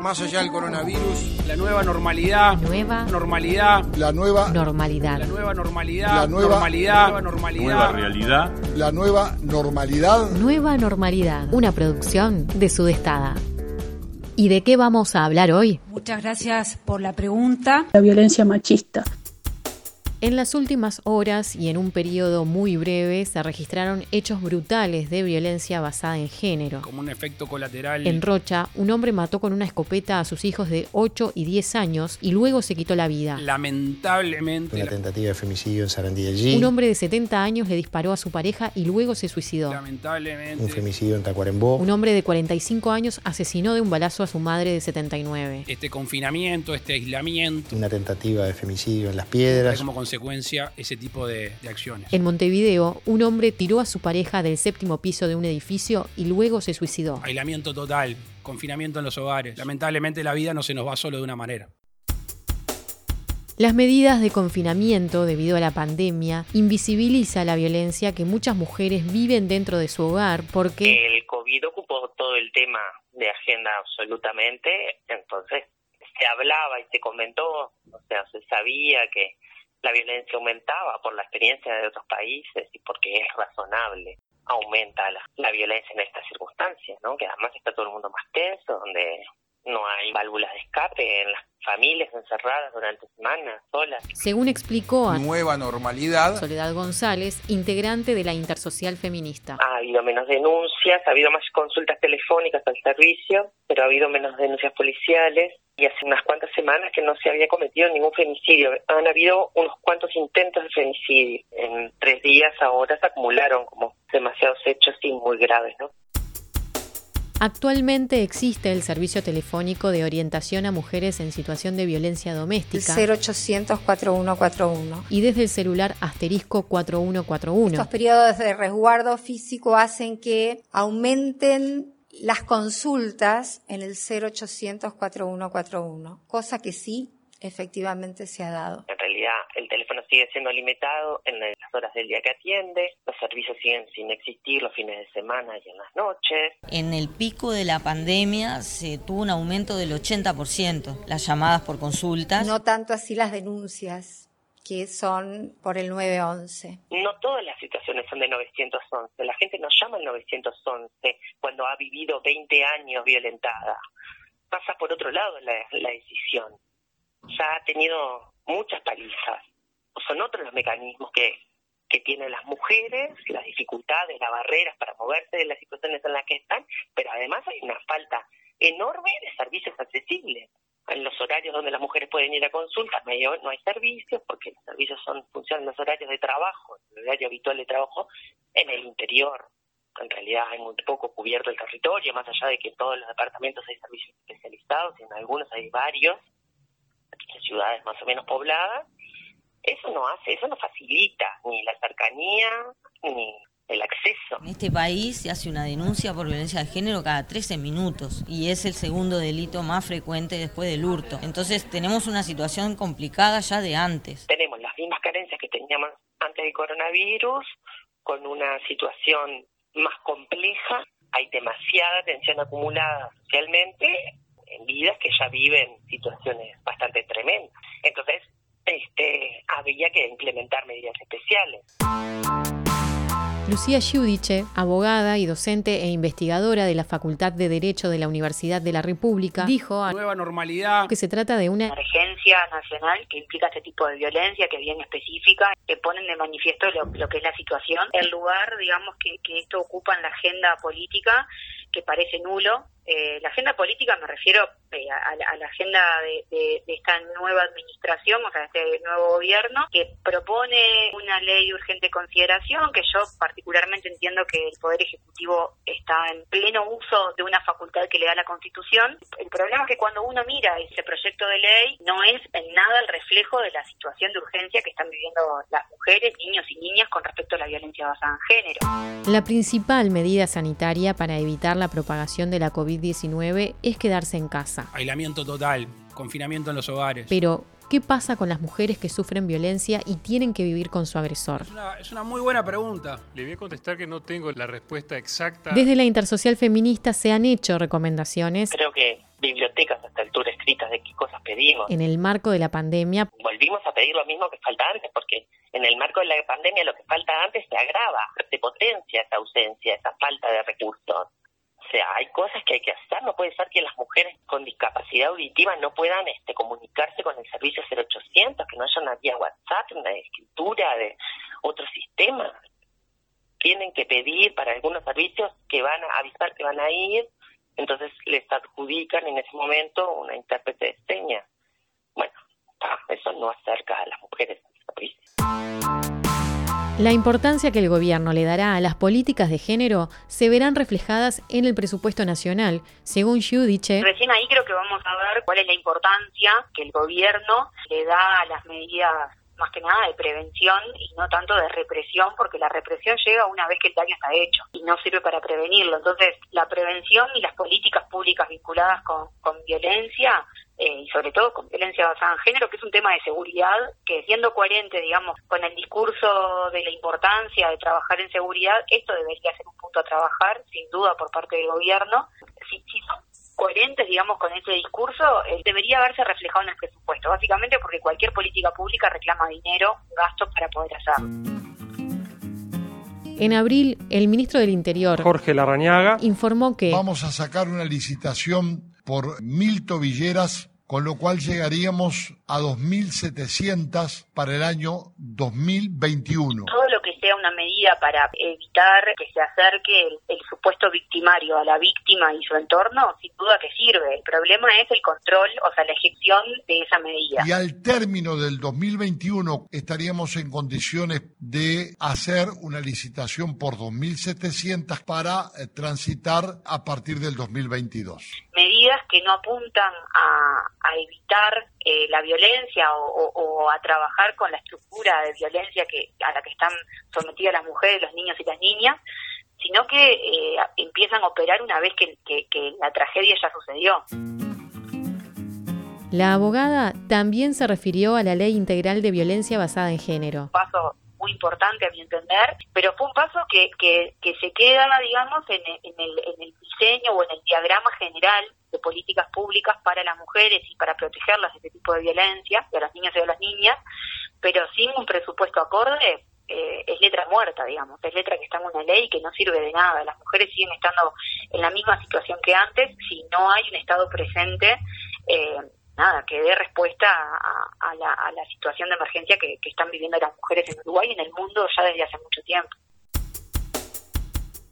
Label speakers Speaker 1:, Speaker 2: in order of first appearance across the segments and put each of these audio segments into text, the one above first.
Speaker 1: Más allá del coronavirus,
Speaker 2: La nueva normalidad.
Speaker 3: Nueva
Speaker 2: Normalidad.
Speaker 1: la nueva,
Speaker 3: normalidad.
Speaker 2: La nueva normalidad.
Speaker 1: La nueva-
Speaker 2: normalidad. Nueva normalidad.
Speaker 4: Nueva realidad.
Speaker 1: la nueva normalidad.
Speaker 3: Nueva normalidad. Una producción de Sudestada. ¿Y de qué vamos a hablar hoy?
Speaker 5: Muchas gracias por la pregunta.
Speaker 6: la violencia machista.
Speaker 3: En las últimas horas y en un periodo muy breve se registraron hechos brutales de violencia basada en género.
Speaker 2: Como un efecto colateral.
Speaker 3: En Rocha, un hombre mató con una escopeta a sus hijos de 8 y 10 años y luego se quitó la vida.
Speaker 2: Lamentablemente.
Speaker 7: Una tentativa de femicidio en Sarandí G.
Speaker 3: Un hombre de 70 años le disparó a su pareja y luego se suicidó.
Speaker 2: Lamentablemente.
Speaker 7: Un femicidio en Tacuarembó.
Speaker 3: Un hombre de 45 años asesinó de un balazo a su madre de 79.
Speaker 2: Este confinamiento, este aislamiento.
Speaker 7: Una tentativa de femicidio en Las Piedras.
Speaker 2: como consecuencia ese tipo de, de acciones.
Speaker 3: En Montevideo, un hombre tiró a su pareja del séptimo piso de un edificio y luego se suicidó.
Speaker 2: Aislamiento total. Confinamiento en los hogares. Lamentablemente la vida no se nos va solo de una manera.
Speaker 3: Las medidas de confinamiento debido a la pandemia invisibiliza la violencia que muchas mujeres viven dentro de su hogar porque
Speaker 8: El COVID ocupó todo el tema de agenda absolutamente, entonces se hablaba y se comentó, o sea, se sabía que la violencia aumentaba por la experiencia de otros países y porque es razonable. Aumenta la, la violencia en estas circunstancias, ¿no? Que además está todo el mundo más tenso, donde no hay válvulas de escape en las familias encerradas durante semanas, solas.
Speaker 3: según explicó a
Speaker 1: Nueva normalidad.
Speaker 3: Soledad González, integrante de la Intersocial Feminista.
Speaker 8: Ha habido menos denuncias, ha habido más consultas telefónicas al servicio, pero ha habido menos denuncias policiales y hace unas cuantas semanas que no se había cometido ningún femicidio. Han habido unos cuantos intentos de femicidio. En tres días ahora se acumularon como demasiados hechos y muy graves, ¿no?
Speaker 3: Actualmente existe el servicio telefónico de orientación a mujeres en situación de violencia doméstica
Speaker 5: 0800 4141.
Speaker 3: y desde el celular asterisco 4141.
Speaker 5: Estos periodos de resguardo físico hacen que aumenten las consultas en el 0800 4141, cosa que sí efectivamente se ha dado.
Speaker 8: Realidad el teléfono sigue siendo limitado en las horas del día que atiende, los servicios siguen sin existir los fines de semana y en las noches.
Speaker 9: En el pico de la pandemia se tuvo un aumento del 80%, las llamadas por consultas.
Speaker 5: No tanto así las denuncias, que son por el 911.
Speaker 8: No todas las situaciones son de 911. La gente no llama al 911 cuando ha vivido 20 años violentada. Pasa por otro lado la, la decisión. Ya ha tenido muchas palizas. Son otros los mecanismos que, que tienen las mujeres, las dificultades, las barreras para moverse de las situaciones en las que están, pero además hay una falta enorme de servicios accesibles. En los horarios donde las mujeres pueden ir a consultas no hay, no hay servicios porque los servicios son funcionan los horarios de trabajo, el horario habitual de trabajo en el interior. En realidad hay muy poco cubierto el territorio, más allá de que en todos los departamentos hay servicios especializados y en algunos hay varios, ciudades más o menos pobladas. Eso no hace, eso no facilita ni la cercanía ni el acceso.
Speaker 9: En este país se hace una denuncia por violencia de género cada 13 minutos y es el segundo delito más frecuente después del hurto. Entonces tenemos una situación complicada ya de antes.
Speaker 8: Tenemos las mismas carencias que teníamos antes del coronavirus, con una situación más compleja. Hay demasiada tensión acumulada socialmente en vidas que ya viven situaciones bastante tremendas. Entonces, este, había que implementar medidas especiales.
Speaker 3: Lucía Giudice, abogada y docente e investigadora de la Facultad de Derecho de la Universidad de la República, dijo a
Speaker 2: Nueva normalidad.
Speaker 3: que se trata de una
Speaker 10: emergencia nacional que implica este tipo de violencia, que es bien específica, que ponen de manifiesto lo, lo que es la situación. El lugar, digamos, que, que esto ocupa en la agenda política, que parece nulo. Eh, la agenda política me refiero eh, a, la, agenda de, esta nueva administración, o sea, este nuevo gobierno, que propone una ley de urgente consideración, que yo particularmente entiendo que el Poder Ejecutivo está en pleno uso de una facultad que le da la Constitución. El problema es que cuando uno mira ese proyecto de ley, no es en nada el reflejo de la situación de urgencia que están viviendo las mujeres, niños y niñas con respecto a la violencia basada en género.
Speaker 3: La principal medida sanitaria para evitar la propagación de la COVID-19 es quedarse en casa.
Speaker 2: Aislamiento total, confinamiento en los hogares.
Speaker 3: Pero, ¿Qué pasa con las mujeres que sufren violencia y tienen que vivir con su agresor?
Speaker 2: Es una, es una muy buena pregunta.
Speaker 4: Le voy a contestar que no tengo la respuesta exacta.
Speaker 3: Desde la Intersocial Feminista se han hecho recomendaciones
Speaker 8: Creo que bibliotecas a esta altura escritas de qué cosas pedimos.
Speaker 3: en el marco de la pandemia
Speaker 8: Volvimos a pedir lo mismo que falta antes, porque en el marco de la pandemia lo que falta antes se agrava, se potencia esa ausencia, esa falta de recursos. Hay cosas que hay que hacer. No puede ser que las mujeres con discapacidad auditiva no puedan este, comunicarse con el servicio 0800, que no haya una vía WhatsApp, una escritura de otro sistema. Tienen que pedir para algunos servicios que van a avisar que van a ir, entonces les adjudican en ese momento una intérprete de señas. Bueno, eso no acerca a las mujeres a.
Speaker 3: La importancia que el gobierno le dará a las políticas de género se verán reflejadas en el presupuesto nacional, según Giudice.
Speaker 10: Recién ahí creo que vamos a ver cuál es la importancia que el gobierno le da a las medidas más que nada de prevención y no tanto de represión, porque la represión llega una vez que el daño está hecho y no sirve para prevenirlo. Entonces, la prevención y las políticas públicas vinculadas con, con violencia eh, y sobre todo con violencia basada en género, que es un tema de seguridad, que siendo coherente, digamos, con el discurso de la importancia de trabajar en seguridad, esto debería ser un punto a trabajar, sin duda, por parte del gobierno. Si, si son coherentes, digamos, con ese discurso, eh, debería haberse reflejado en el presupuesto, básicamente porque cualquier política pública reclama dinero, gastos para poder hacerlo.
Speaker 3: En abril, el ministro del Interior,
Speaker 4: Jorge Larrañaga.
Speaker 3: informó que
Speaker 1: Vamos a sacar una licitación por mil tobilleras, con lo cual llegaríamos a 2.700 para el año 2021.
Speaker 10: Todo una medida para evitar que se acerque el, el supuesto victimario a la víctima y su entorno, sin duda que sirve. El problema es el control, o sea, la ejecución de esa medida.
Speaker 1: Y al término del 2021 estaríamos en condiciones de hacer una licitación por 2.700 para eh, transitar a partir del 2022.
Speaker 10: medidas que no apuntan a, a evitar eh, la violencia o, o- o a trabajar con la estructura de violencia que a la que están sometidas las mujeres, los niños y las niñas, sino que eh, empiezan a operar una vez que, que- que la tragedia ya sucedió.
Speaker 3: la abogada también se refirió a la Ley Integral de Violencia Basada en Género.
Speaker 10: Paso muy importante a mi entender, pero fue un paso que, que, que se queda, digamos, en el, en, el, en el diseño o en el diagrama general de políticas públicas para las mujeres y para protegerlas de este tipo de violencia, de las niñas y de las niñas, pero sin un presupuesto acorde, eh, es letra muerta, digamos, es letra que está en una ley que no sirve de nada. Las mujeres siguen estando en la misma situación que antes si no hay un Estado presente, eh, nada, que dé respuesta a, a la, a la situación de emergencia que, que están viviendo las mujeres en Uruguay y en el mundo ya desde hace mucho tiempo.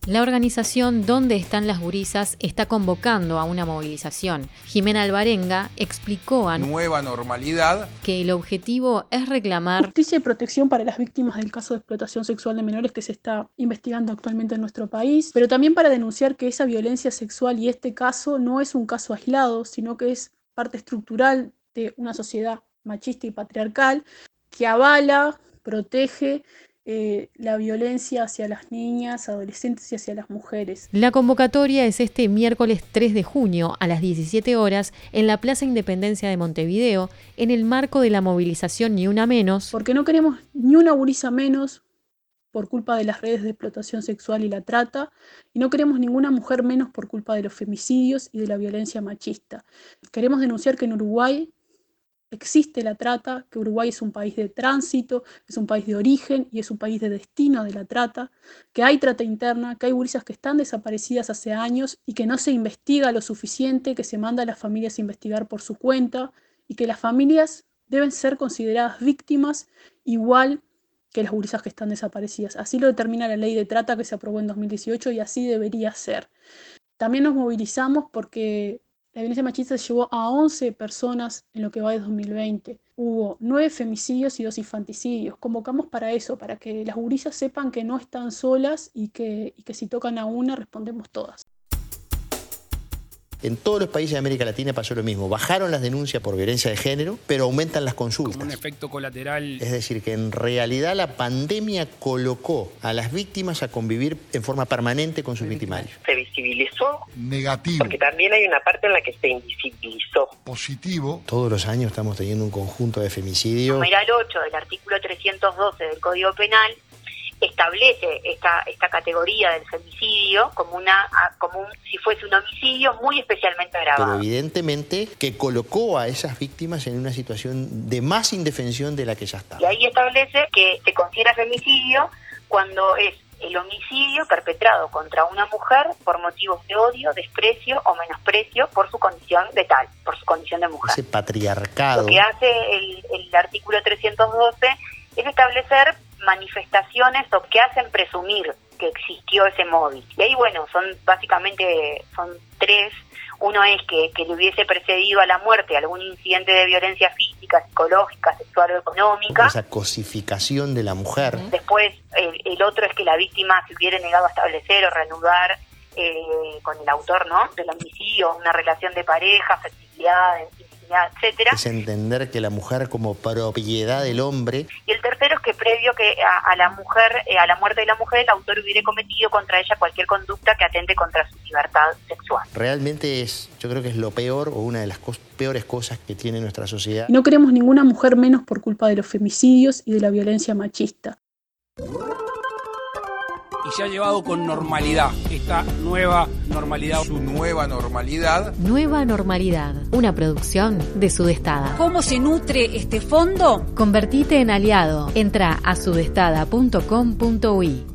Speaker 3: La organización Donde están las gurisas está convocando a una movilización. Jimena Alvarenga explicó a
Speaker 1: Nueva normalidad.
Speaker 3: que el objetivo es reclamar
Speaker 6: Justicia y protección para las víctimas del caso de explotación sexual de menores que se está investigando actualmente en nuestro país, pero también para denunciar que esa violencia sexual y este caso no es un caso aislado, sino que es parte estructural de una sociedad machista y patriarcal que avala, protege eh, la violencia hacia las niñas, adolescentes y hacia las mujeres.
Speaker 3: La convocatoria es este miércoles 3 de junio a las 17 horas en la Plaza Independencia de Montevideo, en el marco de la movilización Ni Una Menos,
Speaker 6: Porque no queremos ni una gurisa menos por culpa de las redes de explotación sexual y la trata, y no queremos ninguna mujer menos por culpa de los femicidios y de la violencia machista. Queremos denunciar que en Uruguay existe la trata, que Uruguay es un país de tránsito, es un país de origen y es un país de destino de la trata, que hay trata interna, que hay gurisas que están desaparecidas hace años y que no se investiga lo suficiente, que se manda a las familias a investigar por su cuenta y que las familias deben ser consideradas víctimas igual que las gurisas que están desaparecidas. Así lo determina la ley de trata que se aprobó en 2018 y así debería ser. También nos movilizamos porque la violencia machista llevó a 11 personas en lo que va de 2020. Hubo 9 femicidios y 2 infanticidios. Convocamos para eso, para que las gurisas sepan que no están solas y que, y que si tocan a una respondemos todas.
Speaker 7: En todos los países de América Latina pasó lo mismo. Bajaron las denuncias por violencia de género, pero aumentan las consultas.
Speaker 2: Como un efecto colateral.
Speaker 7: Es decir, que en realidad la pandemia colocó a las víctimas a convivir en forma permanente con sus victimarios.
Speaker 8: Se visibilizó.
Speaker 1: Negativo.
Speaker 8: Porque también hay una parte en la que se invisibilizó.
Speaker 1: Positivo.
Speaker 7: Todos los años estamos teniendo un conjunto de femicidios.
Speaker 10: Numeral 8 del artículo 312 del Código Penal establece esta, esta categoría del femicidio como una como un, si fuese un homicidio muy especialmente agravado.
Speaker 7: Pero evidentemente que colocó a esas víctimas en una situación de más indefensión de la que ya estaba.
Speaker 10: Y ahí establece que se considera femicidio cuando es el homicidio perpetrado contra una mujer por motivos de odio, desprecio o menosprecio por su condición de tal, por su condición de mujer.
Speaker 7: Ese patriarcado.
Speaker 10: Lo que hace el, el artículo 312 es establecer manifestaciones o que hacen presumir que existió ese móvil. Y ahí, bueno, son básicamente, son tres. Uno es que, que le hubiese precedido a la muerte algún incidente de violencia física, psicológica, sexual o económica.
Speaker 7: Esa cosificación de la mujer.
Speaker 10: Después, el, el otro es que la víctima se hubiera negado a establecer o reanudar eh, con el autor ¿no? del homicidio una relación de pareja, afectividad, etcétera.
Speaker 7: Es entender que la mujer como propiedad del hombre.
Speaker 10: Y el tercero es que previo que a, la mujer, eh, a la muerte de la mujer, el autor hubiera cometido contra ella cualquier conducta que atente contra su libertad sexual.
Speaker 7: Realmente es, yo creo que es lo peor o una de las peores cosas que tiene nuestra sociedad.
Speaker 6: No queremos ninguna mujer menos por culpa de los femicidios y de la violencia machista
Speaker 2: y se ha llevado con normalidad esta nueva normalidad.
Speaker 11: Su nueva normalidad.
Speaker 3: Nueva normalidad, una producción de Sudestada.
Speaker 12: ¿Cómo se nutre este fondo?
Speaker 3: Convertite en aliado. Entra a sudestada.com.uy.